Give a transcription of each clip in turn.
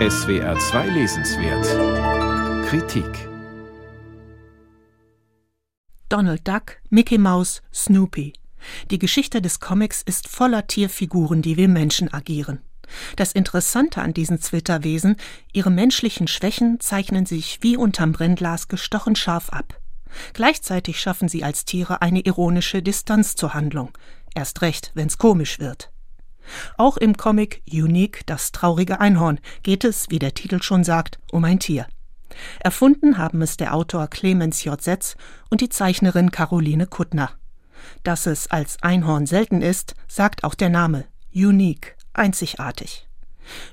SWR 2 Lesenswert Kritik Donald Duck, Mickey Mouse, Snoopy. Die Geschichte des Comics ist voller Tierfiguren, die wie Menschen agieren. Das Interessante an diesen Zwitterwesen, ihre menschlichen Schwächen zeichnen sich wie unterm Brennglas gestochen scharf ab. Gleichzeitig schaffen sie als Tiere eine ironische Distanz zur Handlung, erst recht, wenn's komisch wird. Auch im Comic Unique, das traurige Einhorn, geht es, wie der Titel schon sagt, um ein Tier. Erfunden haben es der Autor Clemens J. Setz und die Zeichnerin Caroline Kuttner. Dass es als Einhorn selten ist, sagt auch der Name Unique, einzigartig.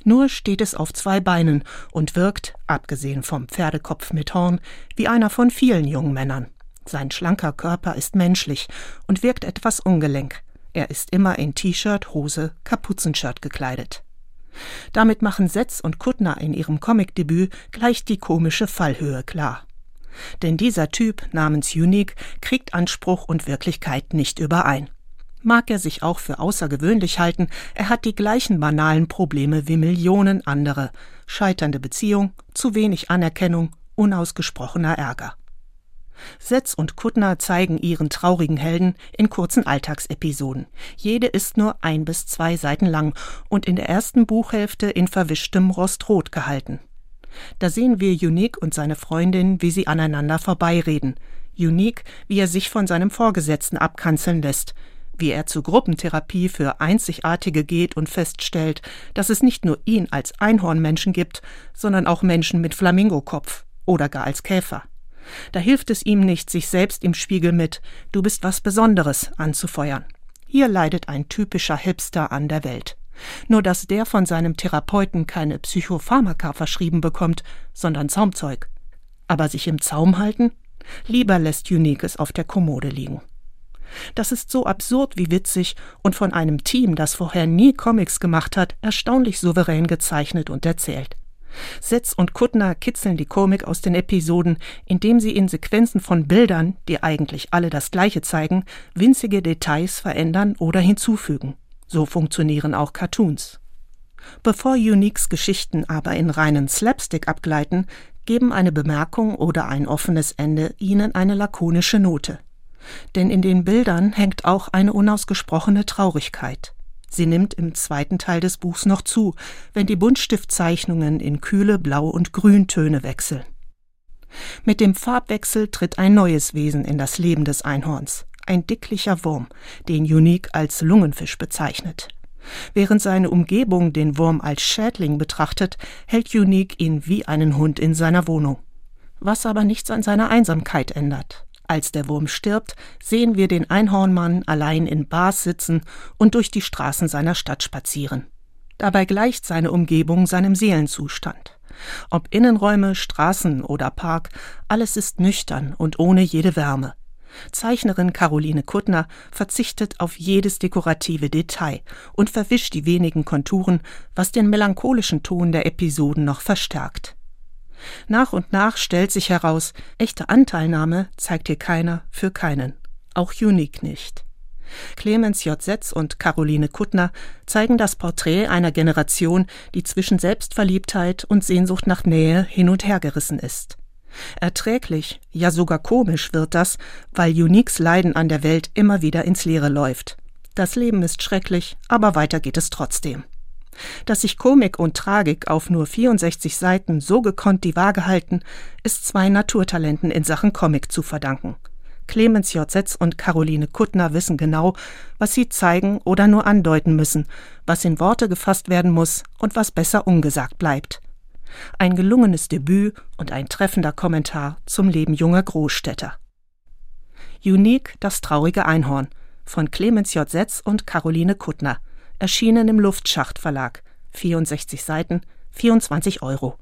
Nur steht es auf zwei Beinen und wirkt, abgesehen vom Pferdekopf mit Horn, wie einer von vielen jungen Männern. Sein schlanker Körper ist menschlich und wirkt etwas ungelenk. Er ist immer in T-Shirt, Hose, Kapuzenshirt gekleidet. Damit machen Setz und Kuttner in ihrem Comicdebüt gleich die komische Fallhöhe klar. Denn dieser Typ namens Unique kriegt Anspruch und Wirklichkeit nicht überein. Mag er sich auch für außergewöhnlich halten, er hat die gleichen banalen Probleme wie Millionen andere scheiternde Beziehung, zu wenig Anerkennung, unausgesprochener Ärger. Setz und Kuttner zeigen ihren traurigen Helden in kurzen Alltagsepisoden. Jede ist nur ein bis zwei Seiten lang und in der ersten Buchhälfte in verwischtem Rostrot gehalten. Da sehen wir Unique und seine Freundin, wie sie aneinander vorbeireden. Unique, wie er sich von seinem Vorgesetzten abkanzeln lässt, wie er zur Gruppentherapie für Einzigartige geht und feststellt, dass es nicht nur ihn als Einhornmenschen gibt, sondern auch Menschen mit Flamingokopf oder gar als Käfer. Da hilft es ihm nicht, sich selbst im Spiegel mit Du bist was Besonderes anzufeuern. Hier leidet ein typischer Hipster an der Welt. Nur dass der von seinem Therapeuten keine Psychopharmaka verschrieben bekommt, sondern Zaumzeug. Aber sich im Zaum halten? Lieber lässt Uniques auf der Kommode liegen. Das ist so absurd wie witzig und von einem Team, das vorher nie Comics gemacht hat, erstaunlich souverän gezeichnet und erzählt. Setz und Kuttner kitzeln die Komik aus den Episoden, indem sie in Sequenzen von Bildern, die eigentlich alle das Gleiche zeigen, winzige Details verändern oder hinzufügen. So funktionieren auch Cartoons. Bevor Uniques Geschichten aber in reinen Slapstick abgleiten, geben eine Bemerkung oder ein offenes Ende ihnen eine lakonische Note. Denn in den Bildern hängt auch eine unausgesprochene Traurigkeit. Sie nimmt im zweiten Teil des Buchs noch zu, wenn die Buntstiftzeichnungen in kühle Blau- und Grüntöne wechseln. Mit dem Farbwechsel tritt ein neues Wesen in das Leben des Einhorns, ein dicklicher Wurm, den Unique als Lungenfisch bezeichnet. Während seine Umgebung den Wurm als Schädling betrachtet, hält Unique ihn wie einen Hund in seiner Wohnung. Was aber nichts an seiner Einsamkeit ändert. Als der Wurm stirbt, sehen wir den Einhornmann allein in Bars sitzen und durch die Straßen seiner Stadt spazieren. Dabei gleicht seine Umgebung seinem Seelenzustand. Ob Innenräume, Straßen oder Park, alles ist nüchtern und ohne jede Wärme. Zeichnerin Caroline Kuttner verzichtet auf jedes dekorative Detail und verwischt die wenigen Konturen, was den melancholischen Ton der Episoden noch verstärkt. Nach und nach stellt sich heraus, echte Anteilnahme zeigt hier keiner für keinen, auch Unique nicht. Clemens J. Setz und Caroline Kuttner zeigen das Porträt einer Generation, die zwischen Selbstverliebtheit und Sehnsucht nach Nähe hin und her gerissen ist. Erträglich, ja sogar komisch wird das, weil Uniques Leiden an der Welt immer wieder ins Leere läuft. Das Leben ist schrecklich, aber weiter geht es trotzdem. Dass sich Komik und Tragik auf nur 64 Seiten so gekonnt die Waage halten, ist zwei Naturtalenten in Sachen Comic zu verdanken. Clemens J. Setz und Caroline Kuttner wissen genau, was sie zeigen oder nur andeuten müssen, was in Worte gefasst werden muss und was besser ungesagt bleibt. Ein gelungenes Debüt und ein treffender Kommentar zum Leben junger Großstädter. Unique Das traurige Einhorn von Clemens J. Setz und Caroline Kuttner erschienen im Luftschacht Verlag. 64 Seiten, 24 Euro.